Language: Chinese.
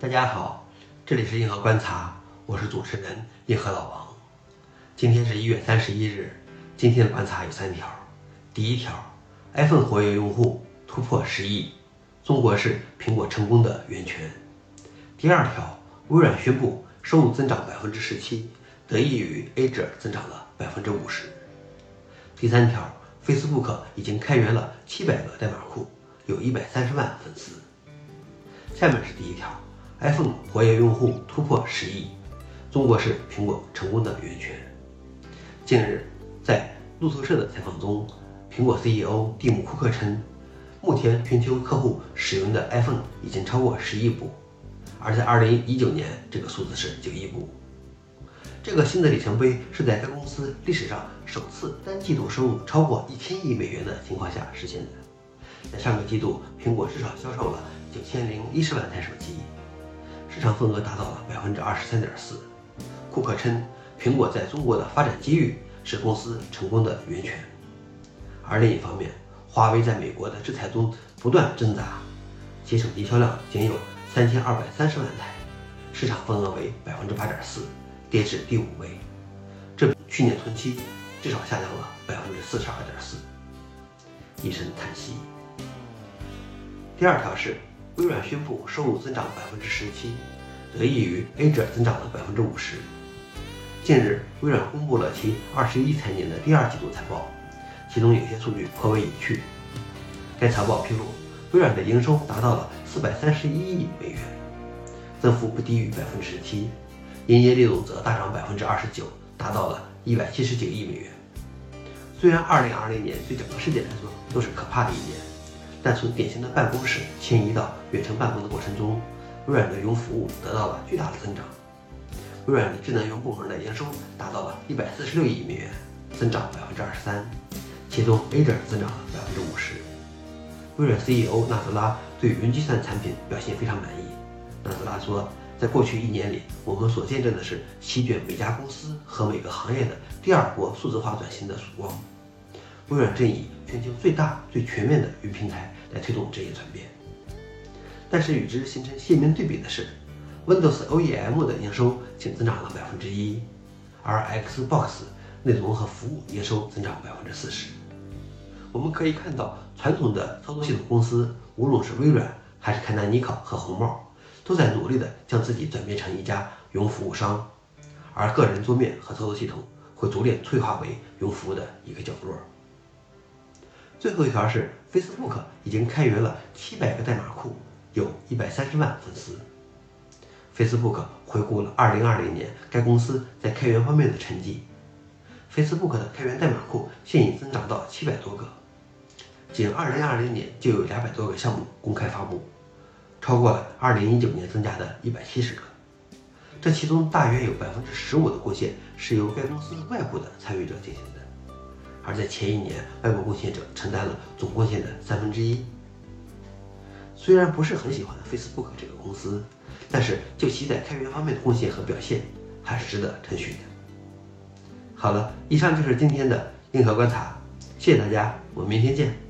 大家好，这里是硬核观察，我是主持人硬核老王。今天是一月三十一日，今天的观察有三条。第一条，iPhone 活跃用户突破十亿，中国是苹果成功的源泉。第二条，微软宣布收入增长百分之十七，得益于 Azure 增长了百分之五十。第三条，Facebook 已经开源了七百个代码库，有一百三十万粉丝。下面是第一条。iPhone 活跃用户突破十亿，中国是苹果成功的源泉。近日，在路透社的采访中，苹果 CEO 蒂姆·库克称，目前全球客户使用的 iPhone 已经超过十亿部，而在2019年，这个数字是九亿部。这个新的里程碑是在该公司历史上首次单季度收入超过一千亿美元的情况下实现的。在上个季度，苹果至少销售了九千零一十万台手机。市场份额达到了百分之二十三点四。库克称，苹果在中国的发展机遇是公司成功的源泉。而另一方面，华为在美国的制裁中不断挣扎，其手机销量仅有三千二百三十万台，市场份额为百分之八点四，跌至第五位。这比去年同期至少下降了百分之四十二点四。一声叹息。第二条是。微软宣布收入增长百分之十七，得益于 Azure 增长了百分之五十。近日，微软公布了其二十一财年的第二季度财报，其中有些数据颇为有趣。该财报披露，微软的营收达到了四百三十一亿美元，增幅不低于百分之十七，营业利润则大涨百分之二十九，达到了一百七十九亿美元。虽然二零二零年对整个世界来说都是可怕的一年。但从典型的办公室迁移到远程办公的过程中，微软的云服务得到了巨大的增长。微软的智能云部门的营收达到了一百四十六亿美元，增长百分之二十三，其中 Azure 增长了百分之五十。微软 CEO 纳德拉对云计算产品表现非常满意。纳德拉说，在过去一年里，我们所见证的是席卷每家公司和每个行业的第二波数字化转型的曙光。微软正以全球最大、最全面的云平台来推动这一转变，但是与之形成鲜明对比的是，Windows OEM 的营收仅增长了百分之一，而 Xbox 内容和服务营收增长百分之四十。我们可以看到，传统的操作系统公司，无论是微软还是凯纳尼考和红帽，都在努力的将自己转变成一家云服务商，而个人桌面和操作系统会逐渐退化为云服务的一个角落。最后一条是，Facebook 已经开源了七百个代码库，有一百三十万粉丝。Facebook 回顾了2020年该公司在开源方面的成绩，Facebook 的开源代码库现已增长到七百多个，仅2020年就有两百多个项目公开发布，超过了2019年增加的一百七十个。这其中大约有百分之十五的贡献是由该公司外部的参与者进行的。而在前一年，外国贡献者承担了总贡献的三分之一。虽然不是很喜欢 Facebook 这个公司，但是就其在开源方面的贡献和表现，还是值得称许的。好了，以上就是今天的硬核观察，谢谢大家，我们明天见。